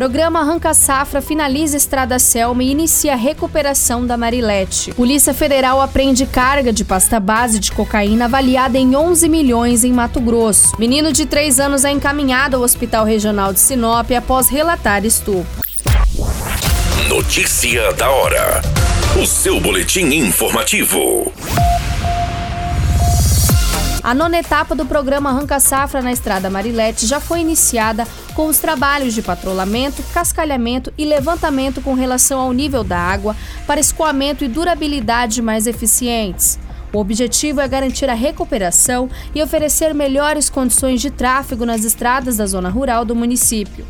Programa Arranca Safra finaliza Estrada Selma e inicia a recuperação da Marilete. Polícia Federal apreende carga de pasta base de cocaína avaliada em 11 milhões em Mato Grosso. Menino de 3 anos é encaminhado ao Hospital Regional de Sinop após relatar estupro. Notícia da hora. O seu boletim informativo. A nona etapa do programa Arranca Safra na Estrada Marilete já foi iniciada com os trabalhos de patrulhamento, cascalhamento e levantamento com relação ao nível da água para escoamento e durabilidade mais eficientes. O objetivo é garantir a recuperação e oferecer melhores condições de tráfego nas estradas da zona rural do município.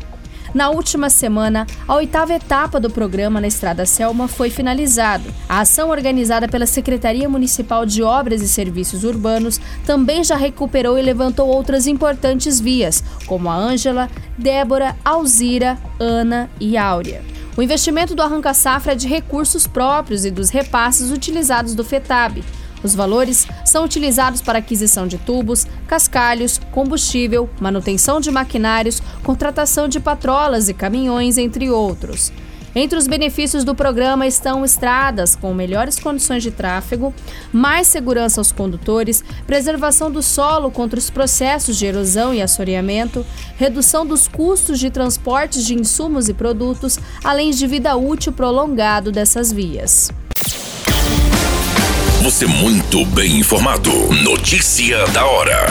Na última semana, a oitava etapa do programa na Estrada Selma foi finalizada. A ação organizada pela Secretaria Municipal de Obras e Serviços Urbanos também já recuperou e levantou outras importantes vias, como a Ângela, Débora, Alzira, Ana e Áurea. O investimento do Arranca Safra é de recursos próprios e dos repasses utilizados do FETAB. Os valores são utilizados para aquisição de tubos, cascalhos, combustível, manutenção de maquinários, contratação de patrolas e caminhões, entre outros. Entre os benefícios do programa estão estradas com melhores condições de tráfego, mais segurança aos condutores, preservação do solo contra os processos de erosão e assoreamento, redução dos custos de transportes de insumos e produtos, além de vida útil prolongado dessas vias. Você muito bem informado. Notícia da hora.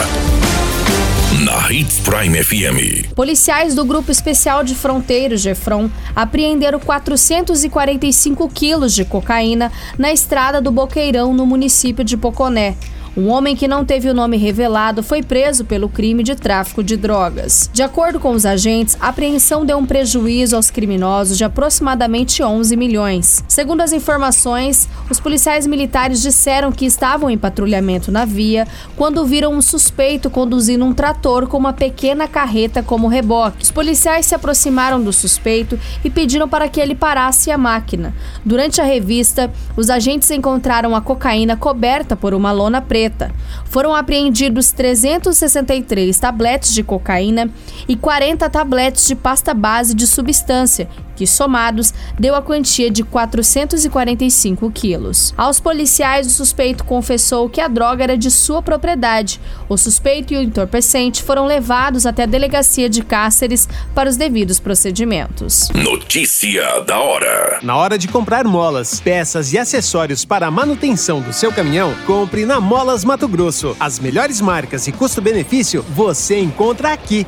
Na Hits Prime FM. Policiais do Grupo Especial de Fronteiros, Gefron, apreenderam 445 quilos de cocaína na estrada do Boqueirão, no município de Poconé. Um homem que não teve o nome revelado foi preso pelo crime de tráfico de drogas. De acordo com os agentes, a apreensão deu um prejuízo aos criminosos de aproximadamente 11 milhões. Segundo as informações, os policiais militares disseram que estavam em patrulhamento na via quando viram um suspeito conduzindo um trator com uma pequena carreta como reboque. Os policiais se aproximaram do suspeito e pediram para que ele parasse a máquina. Durante a revista, os agentes encontraram a cocaína coberta por uma lona preta preta. Foram apreendidos 363 tabletes de cocaína e 40 tabletes de pasta base de substância, que somados deu a quantia de 445 quilos. Aos policiais, o suspeito confessou que a droga era de sua propriedade. O suspeito e o entorpecente foram levados até a delegacia de Cáceres para os devidos procedimentos. Notícia da hora. Na hora de comprar molas, peças e acessórios para a manutenção do seu caminhão, compre na Molas Mato Grosso. As melhores marcas e custo-benefício você encontra aqui.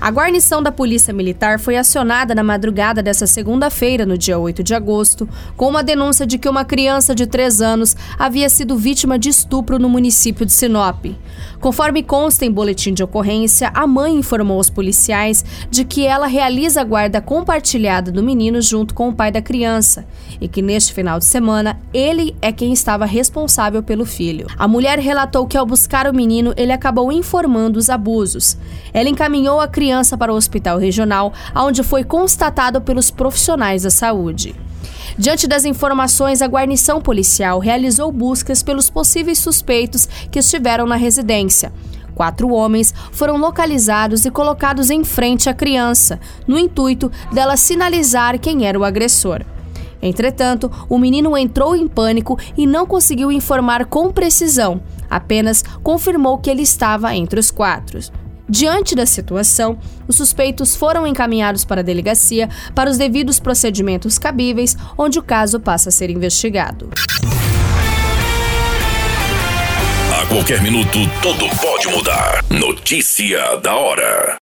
A guarnição da Polícia Militar foi acionada na madrugada dessa segunda-feira, no dia 8 de agosto, com uma denúncia de que uma criança de 3 anos havia sido vítima de estupro no município de Sinop. Conforme consta em boletim de ocorrência, a mãe informou aos policiais de que ela realiza a guarda compartilhada do menino junto com o pai da criança e que neste final de semana ele é quem estava responsável pelo filho. A mulher relatou que ao buscar o menino, ele acabou informando os abusos. Ela encaminhou a criança para o hospital regional, onde foi constatado pelos profissionais da saúde. Diante das informações, a guarnição policial realizou buscas pelos possíveis suspeitos que estiveram na residência. Quatro homens foram localizados e colocados em frente à criança, no intuito dela sinalizar quem era o agressor. Entretanto, o menino entrou em pânico e não conseguiu informar com precisão, apenas confirmou que ele estava entre os quatro. Diante da situação, os suspeitos foram encaminhados para a delegacia para os devidos procedimentos cabíveis, onde o caso passa a ser investigado. A qualquer minuto, tudo pode mudar. Notícia da hora.